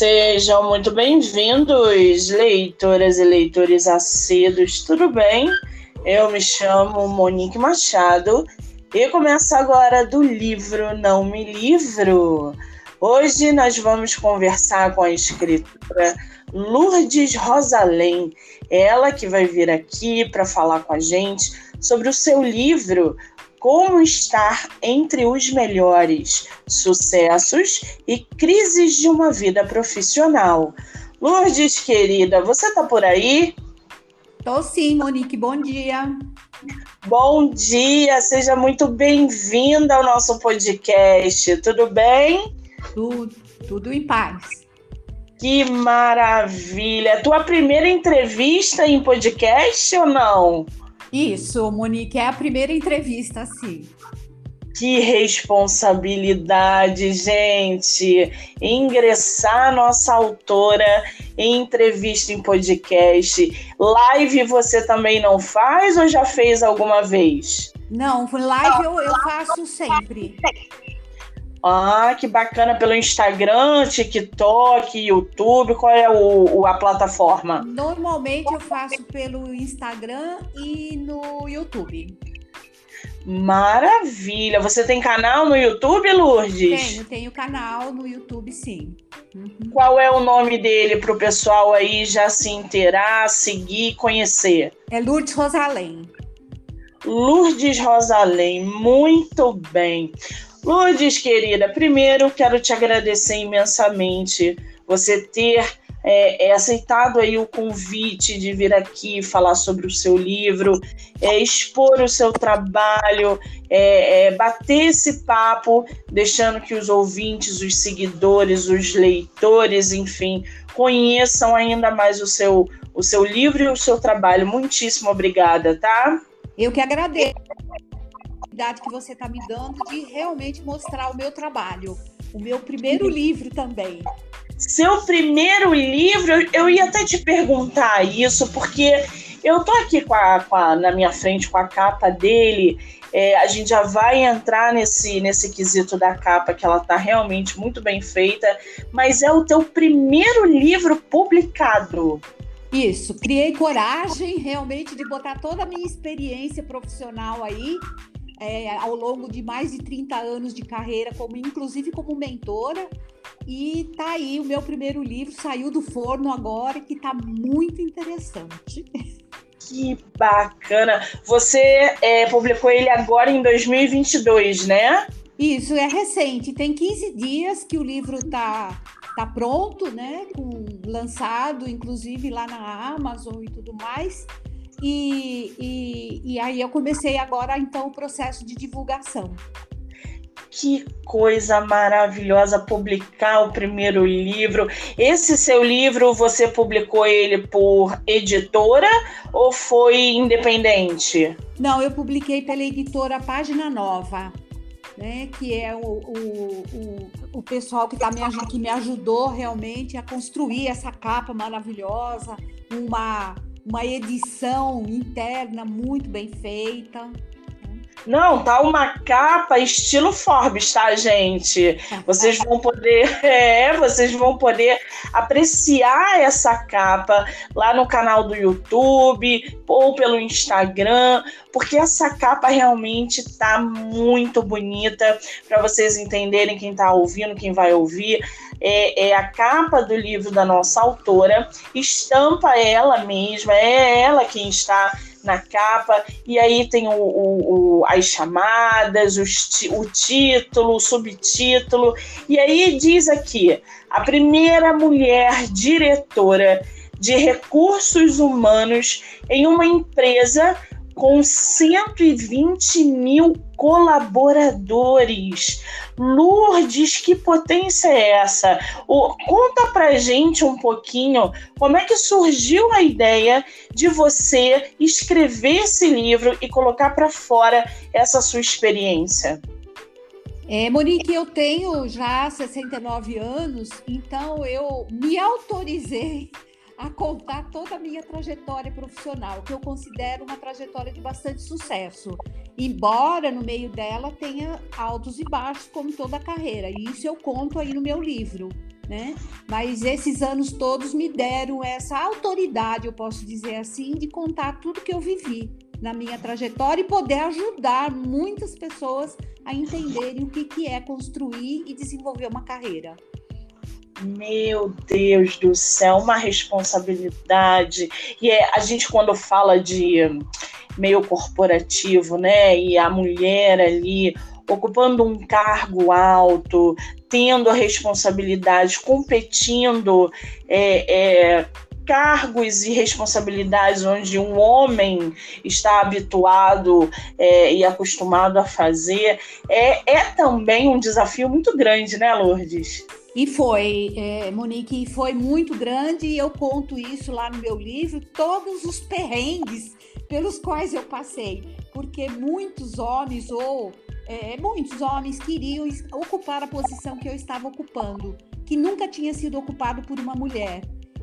Sejam muito bem-vindos, leitoras e leitores acedos, tudo bem? Eu me chamo Monique Machado e começo agora do livro Não Me Livro. Hoje nós vamos conversar com a escritora Lourdes Rosalém, ela que vai vir aqui para falar com a gente sobre o seu livro como estar entre os melhores sucessos e crises de uma vida profissional. Lourdes, querida, você está por aí? Tô sim, Monique. Bom dia. Bom dia, seja muito bem-vinda ao nosso podcast. Tudo bem? Tudo, tudo em paz. Que maravilha! Tua primeira entrevista em podcast ou não? Isso, Monique, é a primeira entrevista, sim. Que responsabilidade, gente! Ingressar nossa autora em entrevista em podcast. Live você também não faz ou já fez alguma vez? Não, live eu, eu faço sempre. Ah, que bacana pelo Instagram, TikTok, YouTube. Qual é o, a plataforma? Normalmente eu faço pelo Instagram e no YouTube. Maravilha! Você tem canal no YouTube, Lourdes? Tenho, tenho canal no YouTube, sim. Uhum. Qual é o nome dele para o pessoal aí já se inteirar, seguir, conhecer? É Lourdes Rosalém. Lourdes Rosalém, muito bem. Lourdes, querida, primeiro quero te agradecer imensamente você ter é, é, aceitado aí o convite de vir aqui falar sobre o seu livro, é, expor o seu trabalho, é, é, bater esse papo, deixando que os ouvintes, os seguidores, os leitores, enfim, conheçam ainda mais o seu, o seu livro e o seu trabalho. Muitíssimo obrigada, tá? Eu que agradeço oportunidade que você está me dando de realmente mostrar o meu trabalho, o meu primeiro livro também. Seu primeiro livro, eu ia até te perguntar isso, porque eu tô aqui com a, com a, na minha frente com a capa dele. É, a gente já vai entrar nesse, nesse quesito da capa, que ela tá realmente muito bem feita, mas é o teu primeiro livro publicado. Isso, criei coragem realmente de botar toda a minha experiência profissional aí é, ao longo de mais de 30 anos de carreira, como inclusive como mentora. E tá aí o meu primeiro livro, saiu do forno agora, que tá muito interessante. Que bacana! Você é, publicou ele agora em 2022, né? Isso, é recente. Tem 15 dias que o livro tá, tá pronto, né? Com, lançado, inclusive lá na Amazon e tudo mais. E, e, e aí eu comecei agora, então, o processo de divulgação. Que coisa maravilhosa publicar o primeiro livro. Esse seu livro, você publicou ele por editora ou foi independente? Não, eu publiquei pela editora Página Nova. Né, que é o, o, o, o pessoal que, tá me, que me ajudou realmente a construir essa capa maravilhosa, uma, uma edição interna muito bem feita. Não, tá uma capa estilo Forbes, tá, gente? Vocês vão poder, é, vocês vão poder apreciar essa capa lá no canal do YouTube ou pelo Instagram, porque essa capa realmente tá muito bonita para vocês entenderem quem tá ouvindo, quem vai ouvir. É, é, a capa do livro da nossa autora, estampa ela mesma, é ela quem está na capa, e aí tem o, o, o as chamadas, os, o título, o subtítulo, e aí diz aqui: a primeira mulher diretora de recursos humanos em uma empresa com 120 mil colaboradores. Lourdes, que potência é essa? O, conta pra gente um pouquinho como é que surgiu a ideia de você escrever esse livro e colocar para fora essa sua experiência. É, Monique, eu tenho já 69 anos, então eu me autorizei a contar toda a minha trajetória profissional, que eu considero uma trajetória de bastante sucesso. Embora no meio dela tenha altos e baixos, como toda a carreira. E isso eu conto aí no meu livro. né? Mas esses anos todos me deram essa autoridade, eu posso dizer assim, de contar tudo que eu vivi na minha trajetória e poder ajudar muitas pessoas a entenderem o que, que é construir e desenvolver uma carreira. Meu Deus do céu, uma responsabilidade. E é, a gente, quando fala de meio corporativo, né? E a mulher ali ocupando um cargo alto, tendo a responsabilidade, competindo é, é, cargos e responsabilidades onde um homem está habituado é, e acostumado a fazer, é, é também um desafio muito grande, né, Lourdes? E foi, é, Monique, foi muito grande e eu conto isso lá no meu livro, todos os perrengues pelos quais eu passei, porque muitos homens ou é, muitos homens queriam ocupar a posição que eu estava ocupando, que nunca tinha sido ocupado por uma mulher.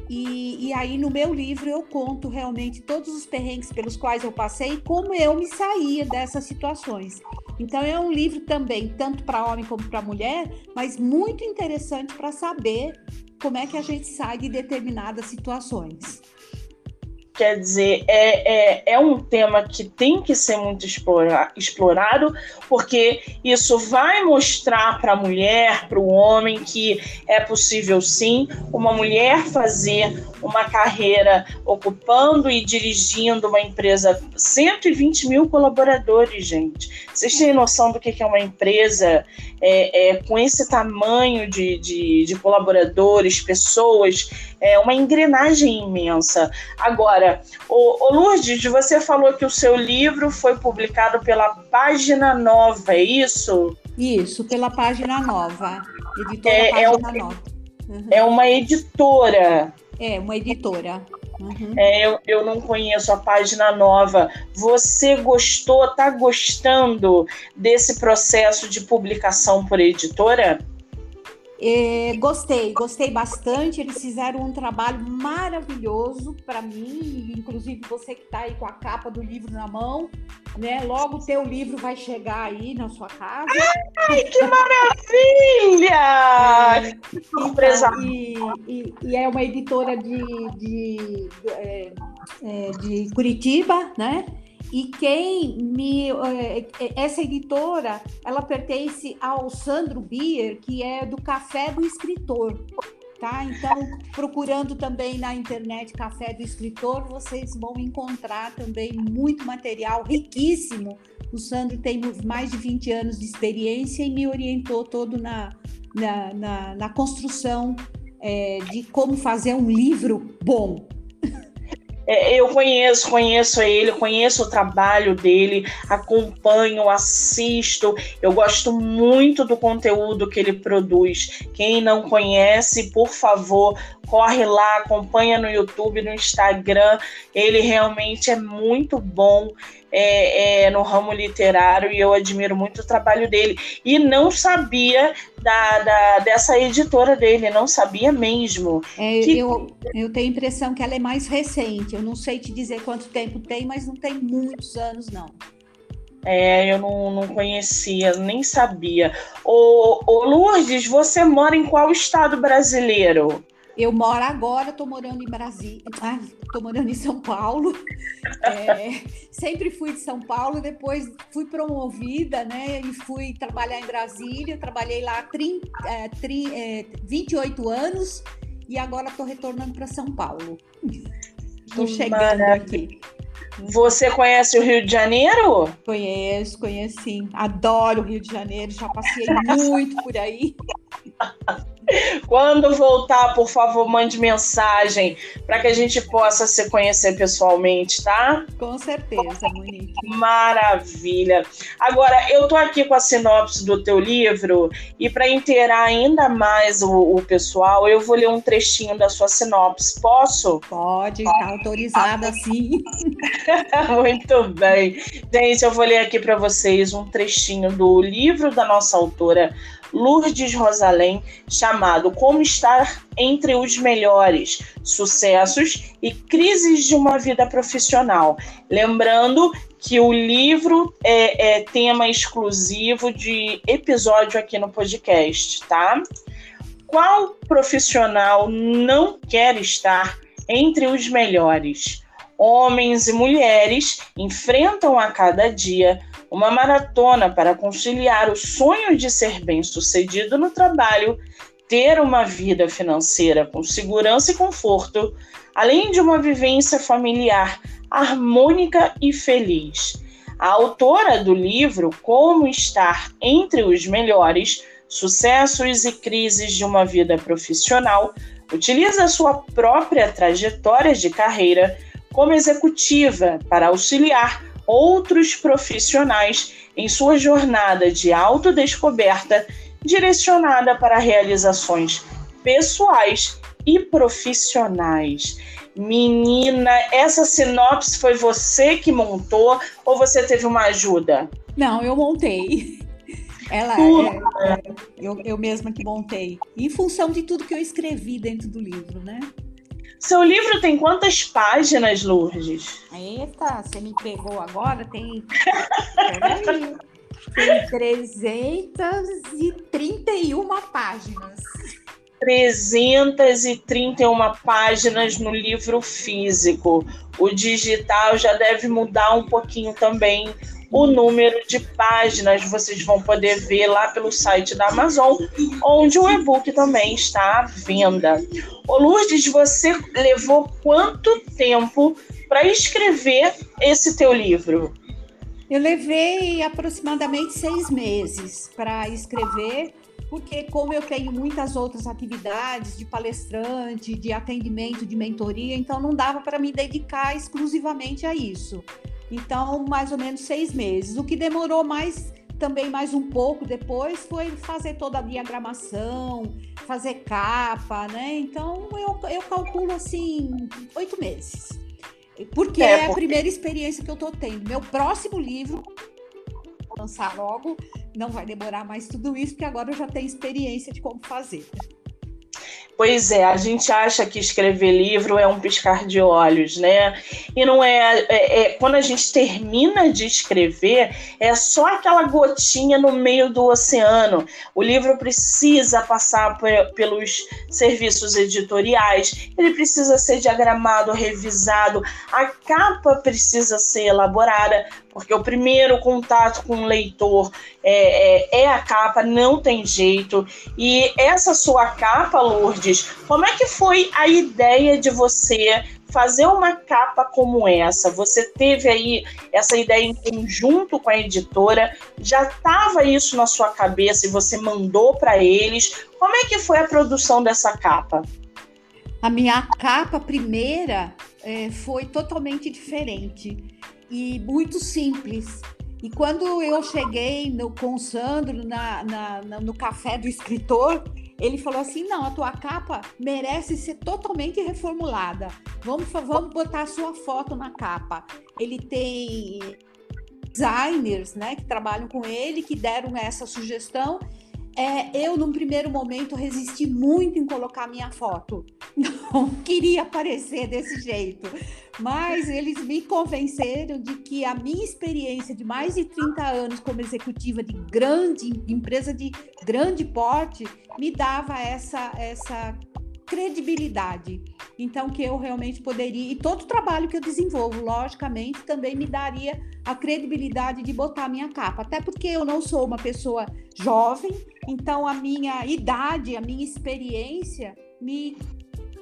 E, e, aí no meu livro eu conto realmente todos os perrengues pelos quais eu passei e como eu me saía dessas situações. Então é um livro também, tanto para homem como para mulher, mas muito interessante para saber como é que a gente sai de determinadas situações. Quer dizer, é, é, é um tema que tem que ser muito explora, explorado, porque isso vai mostrar para a mulher, para o homem, que é possível sim uma mulher fazer uma carreira ocupando e dirigindo uma empresa, 120 mil colaboradores, gente. Vocês têm noção do que é uma empresa é, é, com esse tamanho de, de, de colaboradores, pessoas, é uma engrenagem imensa. Agora, o, o Lourdes, você falou que o seu livro foi publicado pela Página Nova, é isso? Isso, pela Página Nova. Editora é, Página é Nova. Uhum. É uma editora. É, uma editora. Uhum. É, eu, eu não conheço a página nova. Você gostou, tá gostando desse processo de publicação por editora? É, gostei, gostei bastante. Eles fizeram um trabalho maravilhoso para mim, inclusive você que está aí com a capa do livro na mão, né? Logo o teu livro vai chegar aí na sua casa. Ai, que maravilha! É, e, e, e, é uma editora de, de, de, é, é, de Curitiba, né? E quem me. Eh, eh, essa editora, ela pertence ao Sandro Bier, que é do Café do Escritor. Tá? Então, procurando também na internet Café do Escritor, vocês vão encontrar também muito material riquíssimo. O Sandro tem mais de 20 anos de experiência e me orientou todo na, na, na, na construção é, de como fazer um livro bom, é, eu conheço, conheço ele, conheço o trabalho dele, acompanho, assisto, eu gosto muito do conteúdo que ele produz. Quem não conhece, por favor, corre lá, acompanha no YouTube, no Instagram. Ele realmente é muito bom é, é, no ramo literário e eu admiro muito o trabalho dele. E não sabia da, da dessa editora dele, não sabia mesmo. É, que... eu, eu tenho a impressão que ela é mais recente. Eu não sei te dizer quanto tempo tem, mas não tem muitos anos, não. É, eu não, não conhecia, nem sabia. Ô, ô Lourdes, você mora em qual estado brasileiro? Eu moro agora, estou morando em Brasília, estou morando em São Paulo. É, sempre fui de São Paulo, depois fui promovida, né? E fui trabalhar em Brasília. Trabalhei lá 30, é, 30, é, 28 anos e agora estou retornando para São Paulo. Estou chegando aqui. Você conhece o Rio de Janeiro? Conheço, conheço sim. Adoro o Rio de Janeiro, já passei muito por aí. Quando voltar, por favor, mande mensagem para que a gente possa se conhecer pessoalmente, tá? Com certeza, Monique. Maravilha. Agora, eu tô aqui com a sinopse do teu livro e para inteirar ainda mais o, o, pessoal, eu vou ler um trechinho da sua sinopse. Posso? Pode, está autorizada sim. Muito bem. Gente, eu vou ler aqui para vocês um trechinho do livro da nossa autora Lourdes Rosalém, chamado Como Estar Entre os Melhores, Sucessos e Crises de uma Vida Profissional. Lembrando que o livro é, é tema exclusivo de episódio aqui no podcast, tá? qual profissional não quer estar entre os melhores? Homens e mulheres enfrentam a cada dia uma maratona para conciliar o sonho de ser bem-sucedido no trabalho, ter uma vida financeira com segurança e conforto, além de uma vivência familiar harmônica e feliz. A autora do livro Como Estar Entre os Melhores Sucessos e Crises de uma Vida Profissional utiliza sua própria trajetória de carreira como executiva para auxiliar outros profissionais em sua jornada de autodescoberta direcionada para realizações pessoais e profissionais. Menina, essa sinopse foi você que montou ou você teve uma ajuda? Não, eu montei. Ela é, é, eu, eu mesma que montei. Em função de tudo que eu escrevi dentro do livro, né? Seu livro tem quantas páginas, Lourdes? Eita, você me pegou agora? Tem. Peraí. Tem 331 páginas. 331 páginas no livro físico. O digital já deve mudar um pouquinho também o número de páginas. Vocês vão poder ver lá pelo site da Amazon, onde o e-book também está à venda. Ô Lourdes, você levou quanto tempo para escrever esse teu livro? Eu levei aproximadamente seis meses para escrever, porque como eu tenho muitas outras atividades de palestrante, de atendimento, de mentoria, então não dava para me dedicar exclusivamente a isso. Então, mais ou menos seis meses. O que demorou mais, também mais um pouco depois, foi fazer toda a diagramação, fazer capa, né? Então, eu, eu calculo assim, oito meses. Porque é, porque... é a primeira experiência que eu estou tendo. Meu próximo livro, vou lançar logo, não vai demorar mais tudo isso, porque agora eu já tenho experiência de como fazer. Pois é, a gente acha que escrever livro é um piscar de olhos, né? E não é, é, é, Quando a gente termina de escrever, é só aquela gotinha no meio do oceano. O livro precisa passar pelos serviços editoriais, ele precisa ser diagramado, revisado, a capa precisa ser elaborada porque o primeiro contato com o leitor é, é, é, a capa, não tem jeito. E essa sua capa, Lourdes, como é que foi a ideia de você fazer uma capa como essa? Você teve aí essa ideia em conjunto com a editora? Já estava isso na sua cabeça e você mandou para eles? Como é que foi a produção dessa capa? A minha capa primeira é, foi totalmente diferente e muito simples. E quando eu cheguei no, com o Sandro na, na, na, no café do escritor, ele falou assim: não, a tua capa merece ser totalmente reformulada. Vamos, vamos botar a sua foto na capa. Ele tem designers né, que trabalham com ele, que deram essa sugestão é, eu, num primeiro momento, resisti muito em colocar minha foto. Não queria aparecer desse jeito. Mas eles me convenceram de que a minha experiência de mais de 30 anos como executiva de grande empresa de grande porte me dava essa, essa credibilidade. Então, que eu realmente poderia, e todo o trabalho que eu desenvolvo, logicamente, também me daria a credibilidade de botar a minha capa. Até porque eu não sou uma pessoa jovem, então a minha idade, a minha experiência me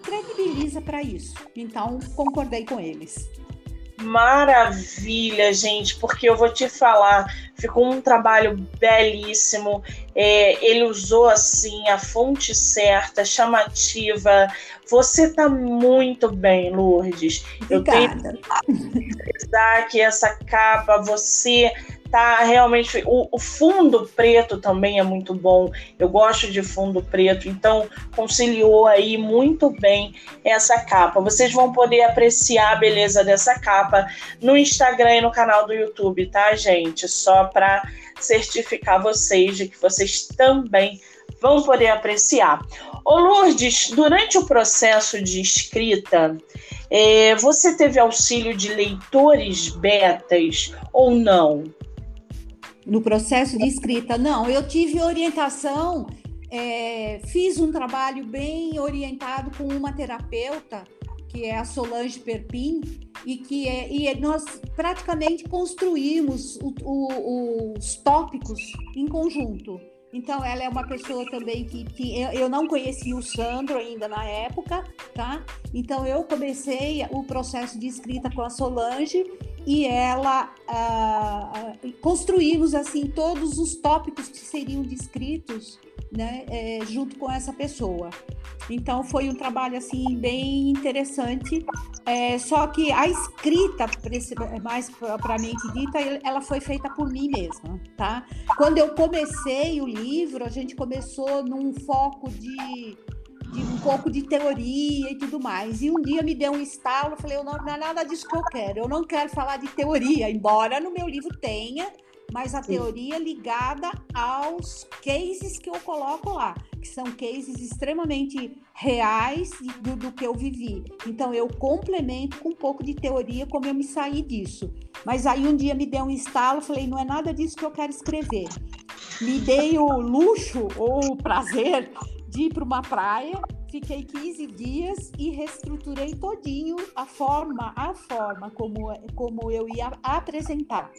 credibiliza para isso. Então, concordei com eles. Maravilha, gente, porque eu vou te falar, ficou um trabalho belíssimo. É, ele usou assim a fonte certa, chamativa. Você tá muito bem, Lourdes. Obrigada. Eu tenho que que essa capa, você tá realmente. O, o, fundo preto também é muito bom. Eu gosto de fundo preto, então conciliou aí muito bem essa capa. Vocês vão poder apreciar a beleza dessa capa no Instagram e no canal do YouTube, tá, gente? Só para certificar vocês de que vocês também vão poder apreciar. Ô Lourdes, durante o processo de escrita, é, você teve auxílio de leitores betas ou não? no processo de escrita. Não, eu tive orientação é, fiz um trabalho bem orientado com uma terapeuta, que é a Solange Perpin, e que é, e nós praticamente construímos o, o, os tópicos em conjunto. Então, ela é uma pessoa também que, que eu, eu, não conhecia o Sandro ainda na época, tá? Então, eu comecei o processo de escrita com a Solange e ela ah, construímos assim todos os tópicos que seriam descritos né, é, junto com essa pessoa. Então foi um trabalho assim bem interessante. É, só que a escrita, mais propriamente dita, ela foi feita por mim mesma, tá? Quando eu comecei o livro, a gente começou num foco de de um pouco de teoria e tudo mais. E um dia me deu um estalo, falei, eu não, não é nada disso que eu quero. Eu não quero falar de teoria, embora no meu livro tenha mas a teoria ligada aos cases que eu coloco lá, que são cases extremamente reais do, do, que eu vivi. Então eu complemento com um pouco de teoria como eu me saí disso. Mas aí um dia me deu um estalo, falei, não é nada disso que eu quero escrever. Me dei o luxo ou o prazer de ir para uma praia, fiquei 15 dias e reestruturei todinho a forma, a forma como, como eu ia apresentar.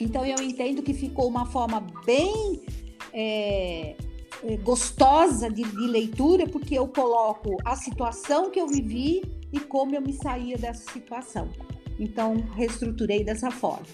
Então eu entendo que ficou uma forma bem é, é, gostosa de, de, leitura, porque eu coloco a situação que eu vivi e como eu me saía dessa situação. Então, reestruturei dessa forma.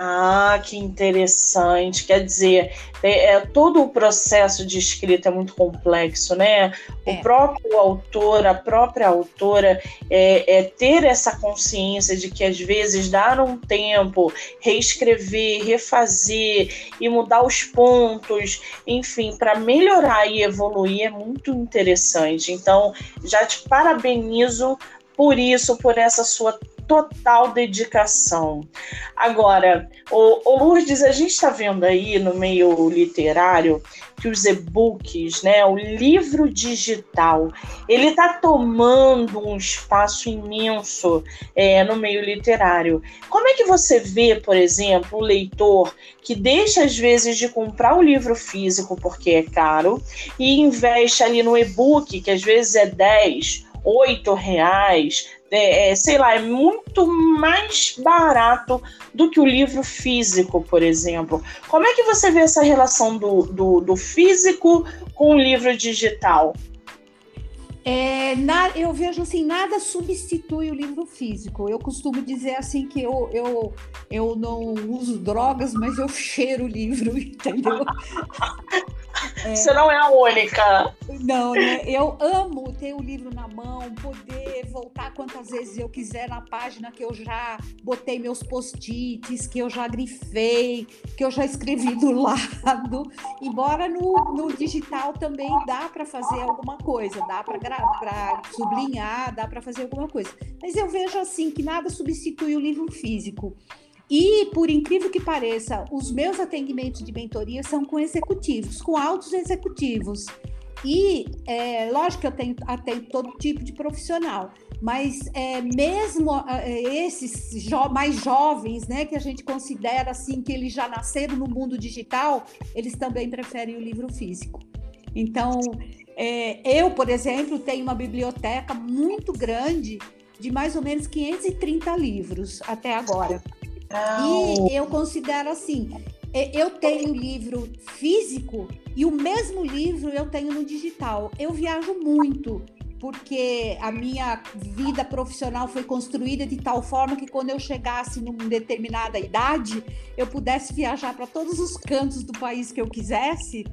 Ah, que interessante. Quer dizer, é, é, todo o processo de escrita é muito complexo, né? É. O próprio autor, a própria autora, é, é, ter essa consciência de que às vezes dar um tempo, reescrever, refazer e mudar os pontos, enfim, para melhorar e evoluir é muito interessante. Então, já te parabenizo por isso, por essa sua total dedicação. Agora, o, o Lourdes, a gente está vendo aí no meio literário que os e-books, né, o livro digital, ele está tomando um espaço imenso é, no meio literário. Como é que você vê, por exemplo, o leitor que deixa às vezes de comprar o livro físico porque é caro e investe ali no e-book, que às vezes é 10, 8 reais, é, é, sei lá, é muito mais barato do que o livro físico, por exemplo. Como é que você vê essa relação do, do, do físico com o livro digital? É, na, eu vejo assim, nada substitui o livro físico. Eu costumo dizer assim que eu, eu, eu não uso drogas, mas eu cheiro o livro, entendeu? É, Você não é a única. Não, né? Eu amo ter o livro na mão, poder voltar quantas vezes eu quiser na página que eu já botei meus post-its, que eu já grifei, que eu já escrevi do lado. Embora no, no digital também dá para fazer alguma coisa, dá para para sublinhar, dá para fazer alguma coisa. Mas eu vejo assim que nada substitui o livro físico. E, por incrível que pareça, os meus atendimentos de mentoria são com executivos, com altos executivos. E, é, lógico que eu tenho, atendo todo tipo de profissional, mas é, mesmo é, esses jo mais jovens, né, que a gente considera assim que eles já nasceram no mundo digital, eles também preferem o livro físico. Então, é, eu, por exemplo, tenho uma biblioteca muito grande de mais ou menos 530 livros até agora. E eu considero assim, é, eu tenho livro físico e o mesmo livro eu tenho no digital. Eu viajo muito porque a minha vida profissional foi construída de tal forma que quando eu chegasse numa determinada idade, eu pudesse viajar para todos os cantos do país que eu quisesse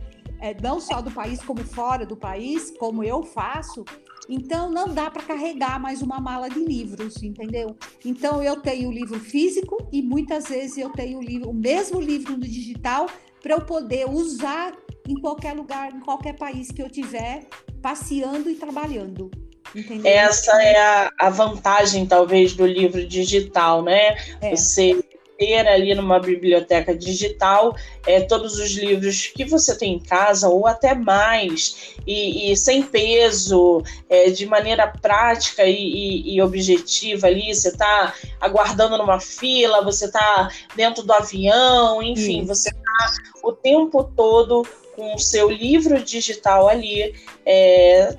é, não só do país como fora do país, como eu faço. Então não dá para carregar mais uma mala de livros, entendeu? Então eu tenho o livro físico e muitas vezes eu tenho o, livro, o mesmo livro no digital para eu poder usar em qualquer lugar, em qualquer país que eu tiver, passeando e trabalhando. Entendeu? Essa é a, a vantagem, talvez, do livro digital, né? É. Você ter ali numa biblioteca digital é, todos os livros que você tem em casa ou até mais e, e sem peso, é, de maneira prática e, e, e objetiva ali. Você está aguardando numa fila, você está dentro do avião, enfim, você está o tempo todo com o seu livro digital ali, é,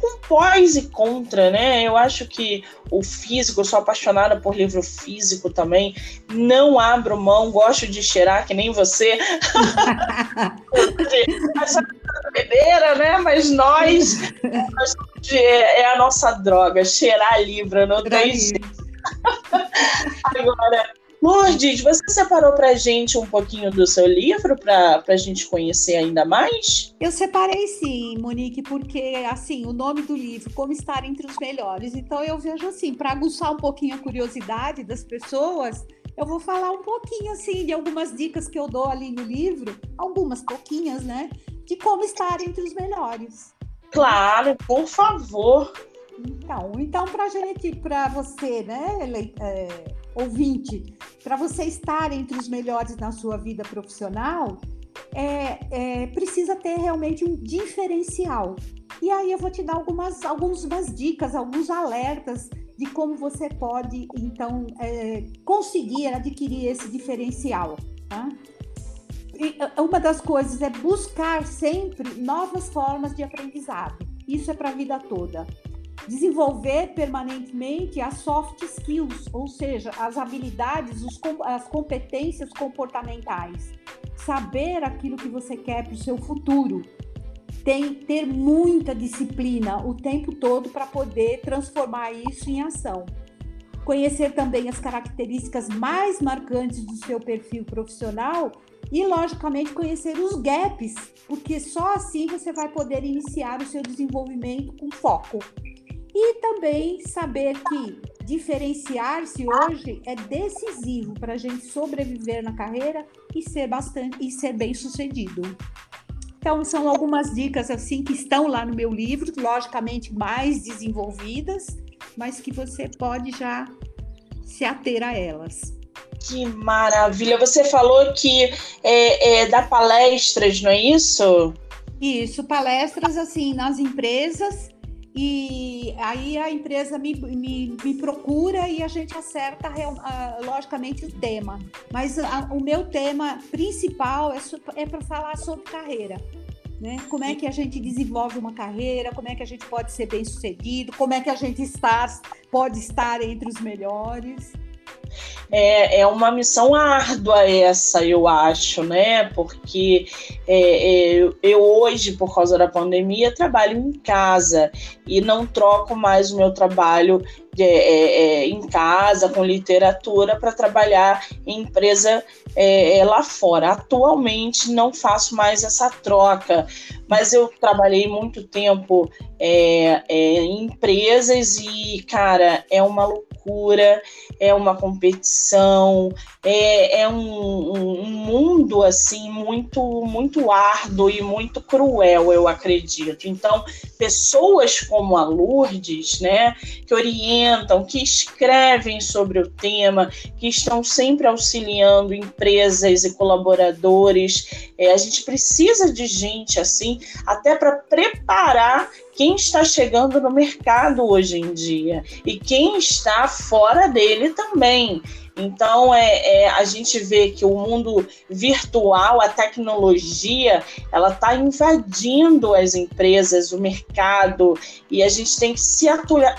com pós e contra, né? Eu acho que o físico, eu sou apaixonada por livro físico também, não abro mão, gosto de cheirar, que nem você. Essa bebeira, né? Mas nós, nós é, é a nossa droga, cheirar livro, não tem jeito. Agora, Lourdes, você separou para a gente um pouquinho do seu livro para a gente conhecer ainda mais? Eu separei sim, Monique, porque assim o nome do livro, Como Estar entre os Melhores. Então eu vejo assim, para aguçar um pouquinho a curiosidade das pessoas, eu vou falar um pouquinho assim de algumas dicas que eu dou ali no livro, algumas pouquinhas, né, de como estar entre os melhores. Claro, por favor. Então, então para gente, para você, né, é, ouvinte, para você estar entre os melhores na sua vida profissional, é, é, precisa ter realmente um diferencial. E aí eu vou te dar algumas, algumas dicas, alguns alertas de como você pode, então, é, conseguir adquirir esse diferencial. Tá? E uma das coisas é buscar sempre novas formas de aprendizado. Isso é para a vida toda desenvolver permanentemente as soft skills, ou seja, as habilidades, os, as competências comportamentais. Saber aquilo que você quer para o seu futuro. Tem ter muita disciplina o tempo todo para poder transformar isso em ação. Conhecer também as características mais marcantes do seu perfil profissional e, logicamente, conhecer os gaps, porque só assim você vai poder iniciar o seu desenvolvimento com foco. E também saber que diferenciar-se hoje é decisivo para a gente sobreviver na carreira e ser bastante e ser bem sucedido. Então são algumas dicas assim que estão lá no meu livro, logicamente mais desenvolvidas, mas que você pode já se ater a elas. Que maravilha! Você falou que é, é, dá palestras, não é isso? Isso, palestras assim nas empresas e aí a empresa me, me, me procura e a gente acerta, uh, logicamente, o tema. Mas a, o meu tema principal é, é para falar sobre carreira. Né? Como é que a gente desenvolve uma carreira, como é que a gente pode ser bem sucedido, como é que a gente está, pode estar entre os melhores. É, é uma missão árdua essa, eu acho, né? Porque é, é, eu hoje, por causa da pandemia, trabalho em casa e não troco mais o meu trabalho é, é, em casa com literatura para trabalhar em empresa é, lá fora. Atualmente não faço mais essa troca, mas eu trabalhei muito tempo em empresas e, cara, é uma loucura é uma competição, é, é um, um, mundo assim muito muito árduo e muito cruel, eu acredito. Então, pessoas como a Lourdes, né, que orientam, que escrevem sobre o tema, que estão sempre auxiliando empresas e colaboradores, é, a gente precisa de gente assim, até para preparar quem está chegando no mercado hoje em dia e quem está fora dele também. Então, é, é, a gente vê que o mundo virtual, a tecnologia, ela está invadindo as empresas, o mercado, e a gente tem que se, atua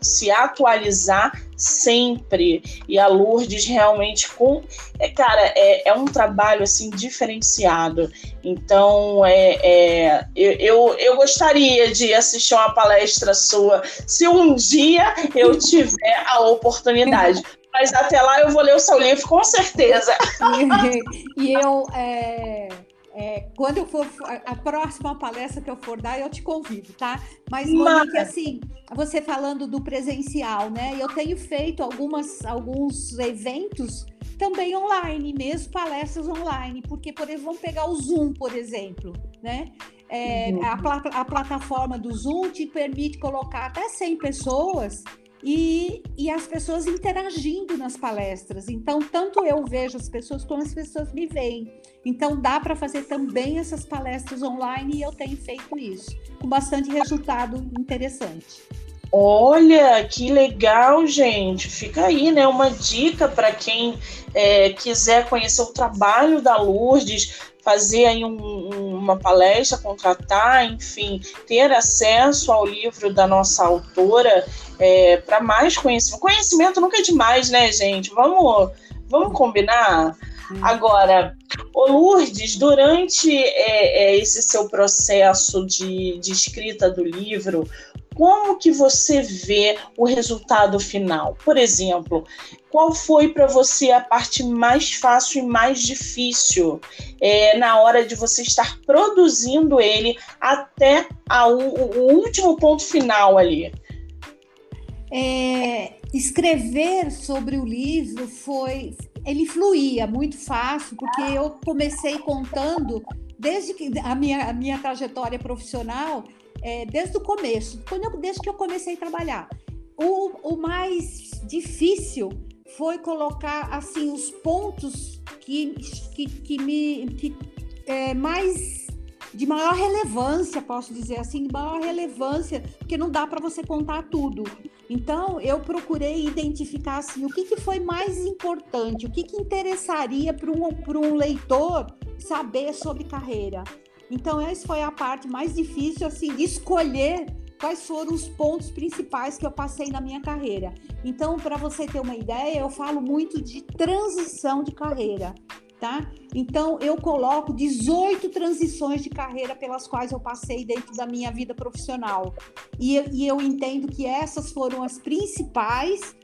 se atualizar sempre. E a Lourdes realmente com, é, cara, é, é um trabalho assim diferenciado. Então, é, é eu, eu, eu gostaria de assistir uma palestra sua, se um dia eu tiver a oportunidade. Mas até lá eu vou ler o seu livro, com certeza. E, eu, é, é, quando eu for, a próxima palestra que eu for dar, eu te convido, tá? Mas, Monique, assim, você falando do presencial, né? Eu tenho feito algumas, alguns eventos também online, mesmo palestras online, porque, por exemplo, vamos pegar o Zoom, por exemplo, né? É, uhum. a, a plataforma do Zoom te permite colocar até 100 pessoas e, e as pessoas interagindo nas palestras. Então, tanto eu vejo as pessoas como as pessoas me veem. Então, dá para fazer também essas palestras online e eu tenho feito isso, com bastante resultado interessante. Olha, que legal, gente. Fica aí, né? Uma dica para quem é, quiser conhecer o trabalho da Lourdes, fazer aí um, uma palestra, contratar, enfim, ter acesso ao livro da nossa autora é, para mais conhecimento. Conhecimento nunca é demais, né, gente? Vamos, vamos combinar? Agora, o Lourdes, durante é, é, esse seu processo de, de escrita do livro, como que você vê o resultado final? Por exemplo, qual foi para você a parte mais fácil e mais difícil é, na hora de você estar produzindo ele até a, o, o último ponto final ali? É, escrever sobre o livro foi. Ele fluía muito fácil, porque eu comecei contando desde que a minha, a minha trajetória profissional é, desde o começo, quando eu, desde que eu comecei a trabalhar. O, o mais difícil foi colocar assim os pontos que, que, que me que, é, mais de maior relevância, posso dizer assim, de maior relevância, porque não dá para você contar tudo. Então, eu procurei identificar assim, o que, que foi mais importante, o que, que interessaria para um, um leitor saber sobre carreira. Então, essa foi a parte mais difícil, assim, de escolher quais foram os pontos principais que eu passei na minha carreira. Então, para você ter uma ideia, eu falo muito de transição de carreira, tá? Então, eu coloco 18 transições de carreira pelas quais eu passei dentro da minha vida profissional. E, e eu entendo que essas foram as principais,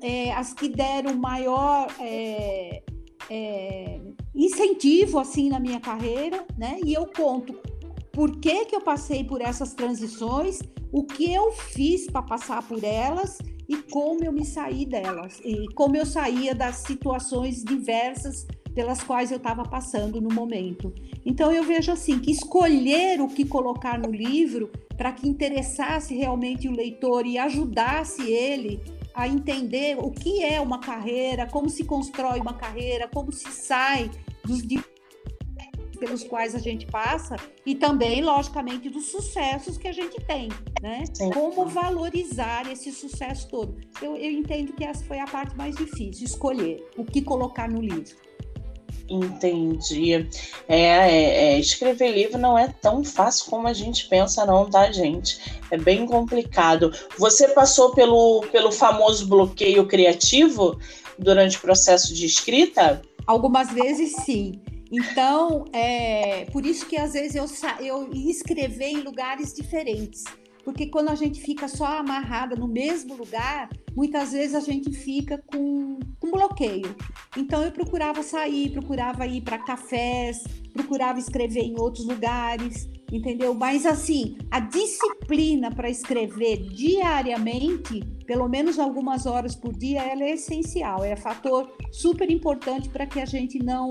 é, as que deram maior. É, é, incentivo assim na minha carreira, né? E eu conto por que, que eu passei por essas transições, o que eu fiz para passar por elas e como eu me saí delas, e como eu saía das situações diversas pelas quais eu estava passando no momento. Então eu vejo assim que escolher o que colocar no livro para que interessasse realmente o leitor e ajudasse ele a entender o que é uma carreira, como se constrói uma carreira, como se sai dos pelos quais a gente passa e também, logicamente, dos sucessos que a gente tem, né? Sim. Como valorizar esse sucesso todo. Eu, eu entendo que essa foi a parte mais difícil, escolher o que colocar no livro. Entendi. É, é, é, escrever livro não é tão fácil como a gente pensa, não, tá, gente? É bem complicado. Você passou pelo, pelo famoso bloqueio criativo durante o processo de escrita? Algumas vezes sim. Então, é por isso que às vezes eu, eu escrever em lugares diferentes. Porque quando a gente fica só amarrada no mesmo lugar, muitas vezes a gente fica com, com bloqueio. Então eu procurava sair, procurava ir para cafés, procurava escrever em outros lugares, entendeu? Mas assim, a disciplina para escrever diariamente, pelo menos algumas horas por dia, ela é essencial, é fator super importante para que a gente não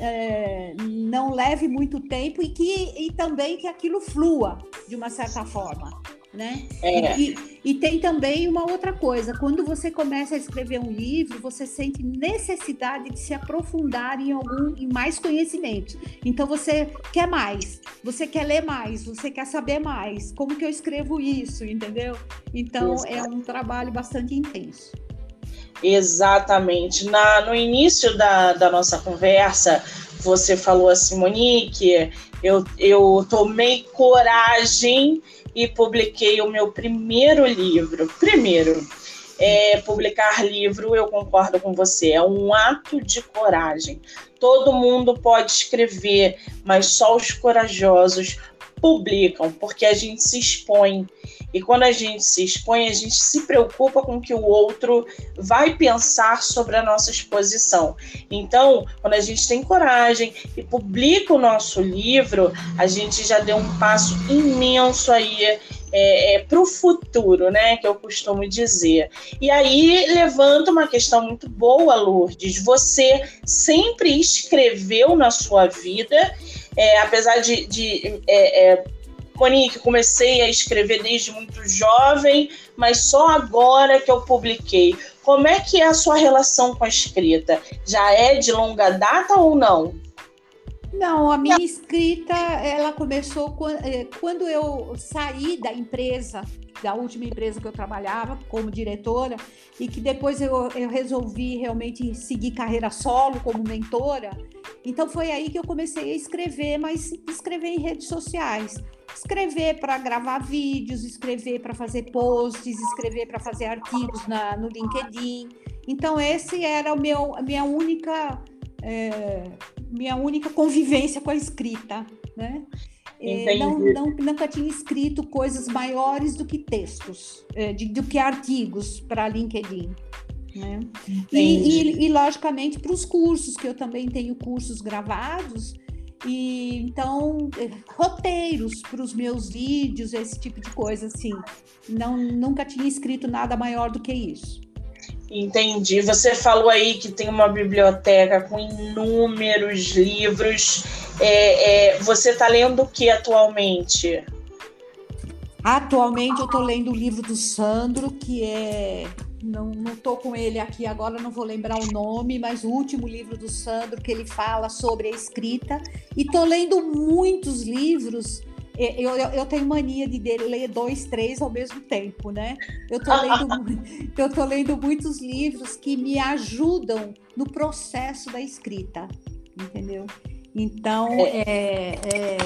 é, não leve muito tempo e que e também que aquilo flua de uma certa forma né? É. E, e, tem também uma outra coisa: quando você começa a escrever um livro, você sente necessidade de se aprofundar em algum, em mais conhecimento. Então você quer mais, você quer ler mais, você quer saber mais. Como que eu escrevo isso, entendeu? Então é um trabalho bastante intenso. Exatamente. Na, no início da, da nossa conversa, você falou assim, Monique, eu, eu tomei coragem e publiquei o meu primeiro livro. Primeiro, é, publicar livro, eu concordo com você, é um ato de coragem. Todo mundo pode escrever, mas só os corajosos publicam, porque a gente se expõe. E quando a gente se expõe, a gente se preocupa com o que o outro vai pensar sobre a nossa exposição. Então, quando a gente tem coragem e publica o nosso livro, a gente já deu um passo imenso aí é, é, para o futuro, né? Que eu costumo dizer. E aí levanta uma questão muito boa, Lourdes. Você sempre escreveu na sua vida é, apesar de, de é, é, Monique, comecei a escrever desde muito jovem, mas só agora que eu publiquei. Como é que é a sua relação com a escrita? Já é de longa data ou não? Não, a minha escrita ela começou é, quando eu saí da empresa da última empresa que eu trabalhava como diretora e que depois eu, eu resolvi realmente seguir carreira solo como mentora. Então foi aí que eu comecei a escrever, mas escrever em redes sociais. Escrever para gravar vídeos, escrever para fazer posts, escrever para fazer artigos na, no LinkedIn. Então esse era o meu, a minha única é, minha única convivência com a escrita, né? É, não, não, nunca tinha escrito coisas maiores do que textos, é, de, do que artigos para LinkedIn. Né? E, e, e, logicamente, para os cursos, que eu também tenho cursos gravados, e então, é, roteiros para os meus vídeos, esse tipo de coisa, assim. Não, nunca tinha escrito nada maior do que isso. Entendi. Você falou aí que tem uma biblioteca com inúmeros livros. É, é, você está lendo o que atualmente? Atualmente eu estou lendo o livro do Sandro, que é. Não estou com ele aqui agora, não vou lembrar o nome, mas o último livro do Sandro, que ele fala sobre a escrita. E estou lendo muitos livros eu, eu, eu, tenho mania de ler dois, três ao mesmo tempo, né? Eu tô, lendo, eu tô lendo muitos livros que me ajudam no processo da escrita, entendeu? Então, é, é, é,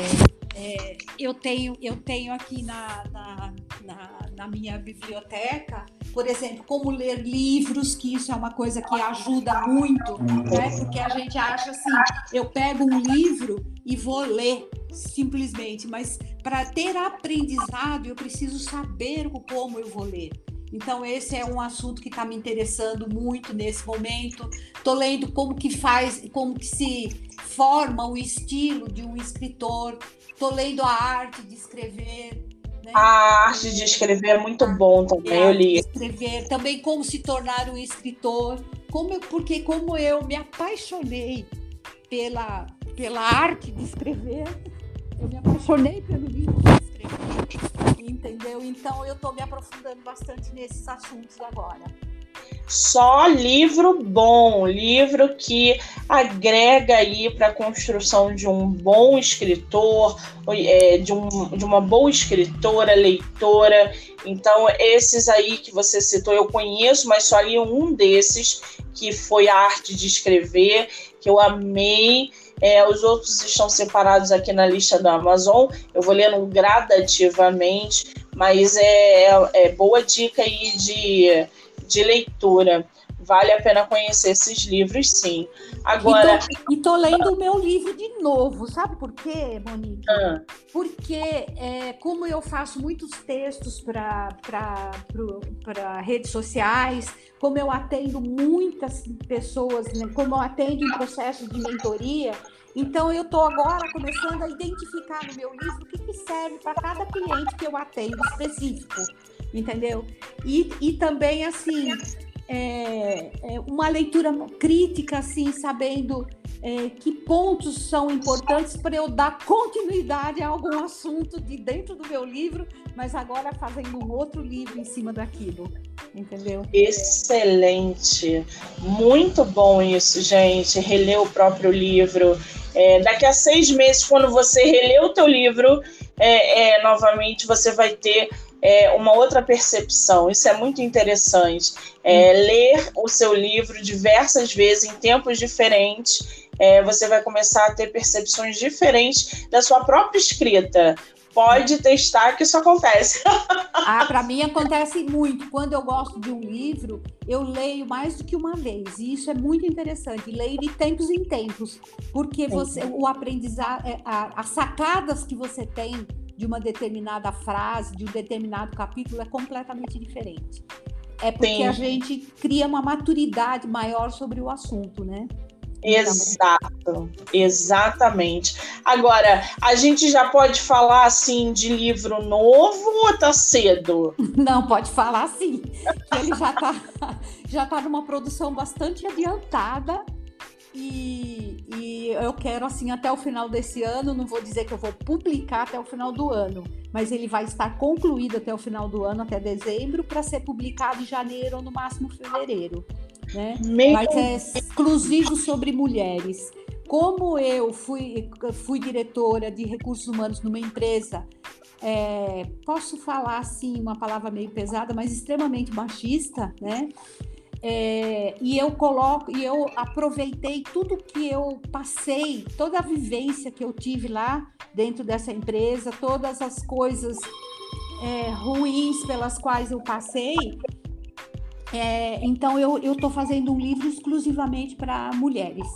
é eu, tenho, eu tenho aqui na, na, na, na minha biblioteca por exemplo, como ler livros, que isso é uma coisa que ajuda muito, né? Porque a gente acha assim, eu pego um livro e vou ler simplesmente, mas para ter aprendizado eu preciso saber como eu vou ler. Então esse é um assunto que está me interessando muito nesse momento. Estou lendo como que faz, como que se forma o estilo de um escritor. Estou lendo a arte de escrever. Né? A arte de escrever é muito bom também, eu li. Escrever, também como se tornar um escritor. Como porque como eu me apaixonei pela, pela arte de escrever, eu me apaixonei pelo livro de escrever, entendeu? Então eu estou me aprofundando bastante nesses assuntos agora. Só livro bom, livro que agrega aí para a construção de um bom escritor, é, de, um, de uma boa escritora, leitora. Então, esses aí que você citou, eu conheço, mas só li um desses, que foi a arte de escrever, que eu amei é, os outros estão separados aqui na lista da Amazon. Eu vou lendo gradativamente, mas é, é, é boa dica aí de, de leitura. Vale a pena conhecer esses livros, sim. Agora. E tô, lendo o meu livro de novo, sabe por quê, Monique? Ah. Porque, é, como eu faço muitos textos para redes sociais, como eu atendo muitas pessoas, né, como eu atendo em processos de mentoria, então eu estou agora começando a identificar no meu livro o que, que serve para cada cliente que eu atendo específico, entendeu? E, e também assim é, é uma leitura crítica, assim, sabendo é, que pontos são importantes para eu dar continuidade a algum assunto de dentro do meu livro, mas agora fazendo um outro livro em cima daquilo, entendeu? Excelente, muito bom isso, gente. Reler o próprio livro. É, daqui a seis meses, quando você reler o teu livro, é, é novamente você vai ter é, uma outra percepção. Isso é muito interessante. É, hum. ler o seu livro diversas vezes, em tempos diferentes, é, você vai começar a ter percepções diferentes da sua própria escrita. Pode testar que isso acontece. ah, para mim acontece muito. Quando eu gosto de um livro, eu leio mais do que uma vez. E isso é muito interessante. Leio de tempos em tempos, porque você, o aprendizado, é, as sacadas que você tem de uma determinada frase, de um determinado capítulo, é completamente diferente. É porque Sim. a gente cria uma maturidade maior sobre o assunto, né? Exato, exatamente. Agora, a gente já pode falar assim de livro novo ou tá cedo? Não, pode falar sim. Ele já tá, já tá numa produção bastante adiantada e, e, eu quero, assim, até o final desse ano, não vou dizer que eu vou publicar até o final do ano, mas ele vai estar concluído até o final do ano, até dezembro, para ser publicado em janeiro ou no máximo fevereiro. Né? Mas é exclusivo sobre mulheres. Como eu fui, fui diretora de recursos humanos numa empresa é, posso falar assim uma palavra meio pesada, mas extremamente machista, né? É, e eu coloco e eu aproveitei tudo que eu passei, toda a vivência que eu tive lá dentro dessa empresa, todas as coisas é, ruins pelas quais eu passei. É, então eu estou fazendo um livro exclusivamente para mulheres.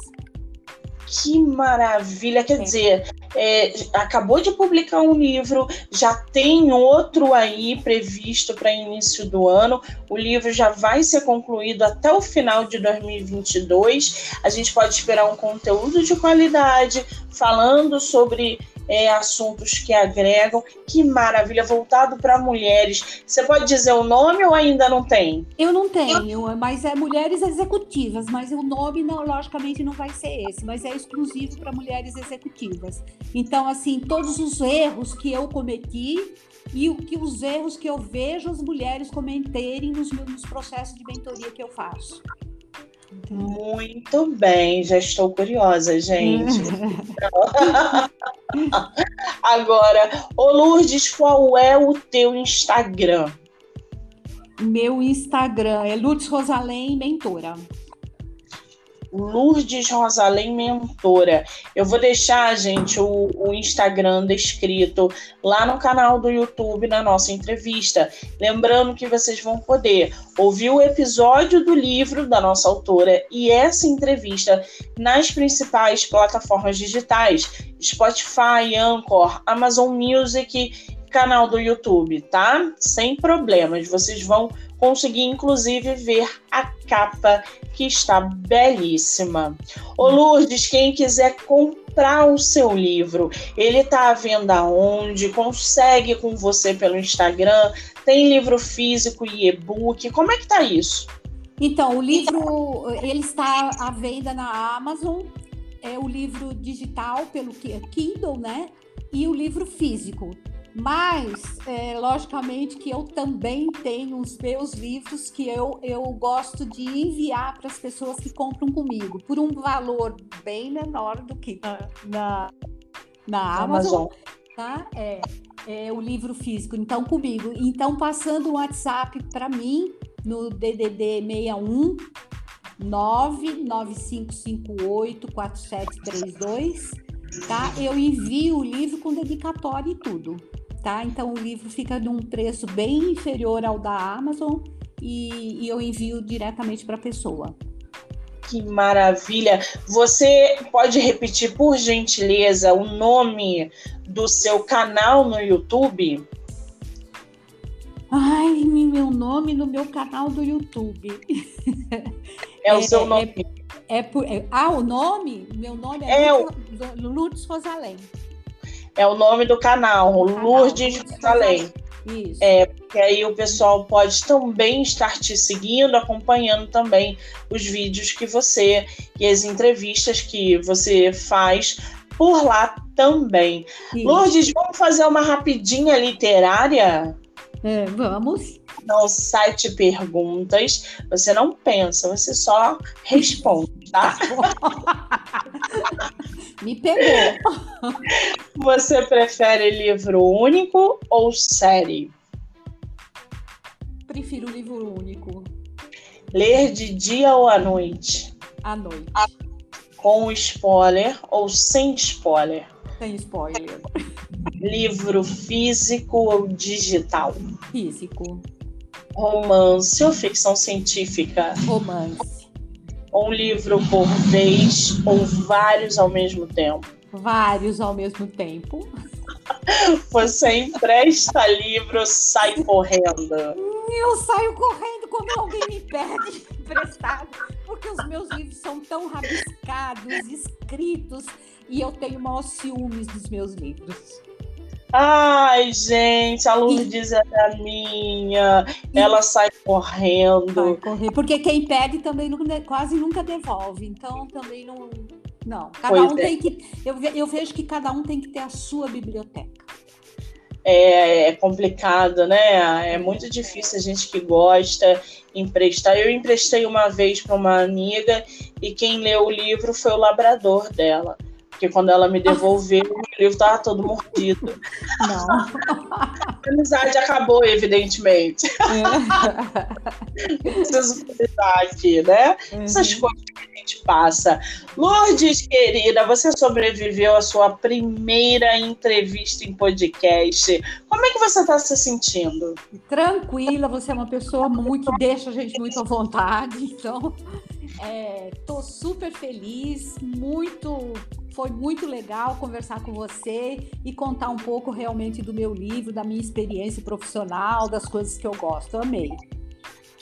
Que maravilha! Quer é. dizer, é, acabou de publicar um livro, já tem outro aí previsto para início do ano. O livro já vai ser concluído até o final de 2022. A gente pode esperar um conteúdo de qualidade, falando sobre é, assuntos que agregam. Que maravilha, voltado para mulheres. Você pode dizer o nome ou ainda não tem? Eu não tenho, mas é mulheres executivas, mas o nome não, logicamente não vai ser esse, mas é exclusivo para mulheres executivas. Então, assim, todos os erros que eu cometi e o que os erros que eu vejo as mulheres cometerem nos, nos processos de mentoria que eu faço. Muito bem, já estou curiosa, gente. Agora, ô Lourdes, qual é o teu Instagram? Meu Instagram é Lourdes Rosalém Mentora. Lourdes Rosalém Mentora. Eu vou deixar, gente, o, o, Instagram descrito lá no canal do YouTube na nossa entrevista. Lembrando que vocês vão poder ouvir o episódio do livro da nossa autora e essa entrevista nas principais plataformas digitais: Spotify, Anchor, Amazon Music canal do YouTube, tá? Sem problemas. Vocês vão conseguir, inclusive, ver a capa que está belíssima. Ô Lourdes, quem quiser comprar o seu livro, ele está à venda onde? Consegue com você pelo Instagram? Tem livro físico e e-book? Como é que tá isso? Então, o livro ele está à venda na Amazon. É o livro digital pelo Kindle, né? E o livro físico. Mas, é, logicamente, que eu também tenho os meus livros que eu, eu gosto de enviar para as pessoas que compram comigo, por um valor bem menor do que na, na, na Amazon. Amazon. Tá? É, é o livro físico, então comigo. Então, passando o WhatsApp para mim no DDD 61 99558 4732, tá? Eu envio o livro com dedicatória e tudo tá? Então o livro fica num preço bem inferior ao da Amazon e, e eu envio diretamente para a pessoa. Que maravilha! Você pode repetir, por gentileza, o nome do seu canal no YouTube? Ai, meu nome no meu canal do YouTube. É o é, seu nome. É, é, é, ah, o nome? Meu nome é, é Lourdes Rosalém. É o nome do canal, Lourdes Jerusalém. Isso. É, porque aí o pessoal pode também estar te seguindo, acompanhando também os vídeos que você e as entrevistas que você faz por lá também. Isso. Lourdes, vamos fazer uma rapidinha literária? É, vamos. No site perguntas, você não pensa, você só responde, tá? Me pegou. Você prefere livro único ou série? Prefiro livro único. Ler de dia ou à noite? À noite. Com spoiler ou sem spoiler? Sem spoiler. Livro físico ou digital? Físico. Romance ou ficção científica? Romance um livro por vez ou vários ao mesmo tempo? Vários ao mesmo tempo. Você empresta livro, sai correndo. Eu saio correndo quando alguém me pede emprestado, porque os meus livros são tão rabiscados, escritos, e eu tenho maior ciúmes dos meus livros. Ai, gente, a Lourdes é da minha. Ela sai correndo. Vai porque quem pede também quase nunca devolve. Então também não. Não. Cada pois um é. tem que. Eu, eu vejo que cada um tem que ter a sua biblioteca. É, é complicado, né? É muito difícil a gente que gosta emprestar. Eu emprestei uma vez para uma amiga e quem leu o livro foi o labrador dela porque quando ela me devolveu, o livro estava todo mordido. Não. A amizade acabou, evidentemente. É. Preciso frisar aqui, né? Uhum. Essas coisas que gente passa. Lourdes, querida, você sobreviveu à sua primeira entrevista em podcast. Como é que você está se sentindo? Tranquila, você é uma pessoa muito que deixa a gente muito à vontade, então Estou é, super feliz, muito, foi muito legal conversar com você e contar um pouco realmente do meu livro, da minha experiência profissional, das coisas que eu gosto. Amei.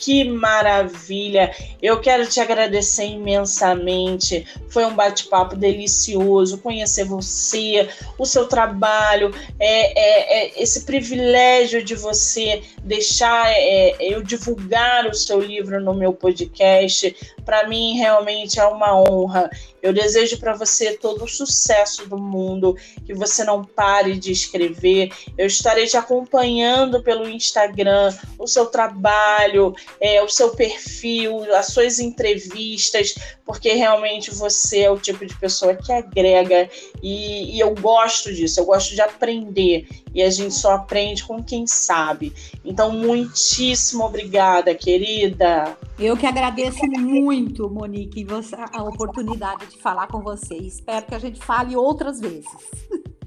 Que maravilha! Eu quero te agradecer imensamente. Foi um bate-papo delicioso conhecer você, o seu trabalho, é, é, é esse privilégio de você deixar é, eu divulgar o seu livro no meu podcast. Para mim, realmente é uma honra. Eu desejo para você todo o sucesso do mundo, que você não pare de escrever. Eu estarei te acompanhando pelo Instagram, o seu trabalho, é, o seu perfil, as suas entrevistas, porque realmente você é o tipo de pessoa que agrega e, e eu gosto disso, eu gosto de aprender e a gente só aprende com quem sabe. Então, muitíssimo obrigada, querida. Eu que agradeço muito, Monique, a oportunidade de falar com você. Espero que a gente fale outras vezes.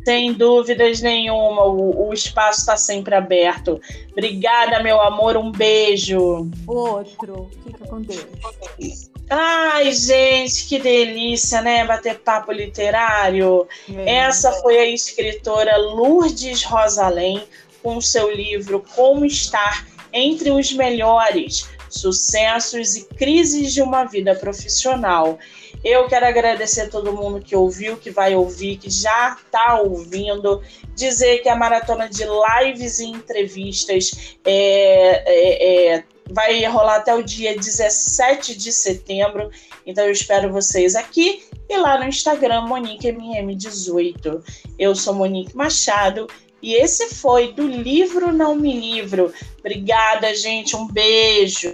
Sem dúvidas nenhuma, o, o espaço está sempre aberto. Obrigada, meu amor, um beijo. Outro, fica com Deus. Ai, gente, que delícia, né? Bater papo literário. É. Essa foi a escritora Lourdes Rosalém com seu livro Como Estar entre os Melhores Sucessos e Crises de uma Vida Profissional. Eu quero agradecer a todo mundo que ouviu, que vai ouvir, que já está ouvindo. Dizer que a maratona de lives e entrevistas é, é, é, vai rolar até o dia 17 de setembro. Então eu espero vocês aqui e lá no Instagram, MoniqueMM18. Eu sou Monique Machado e esse foi do livro Não Me Livro. Obrigada, gente. Um beijo.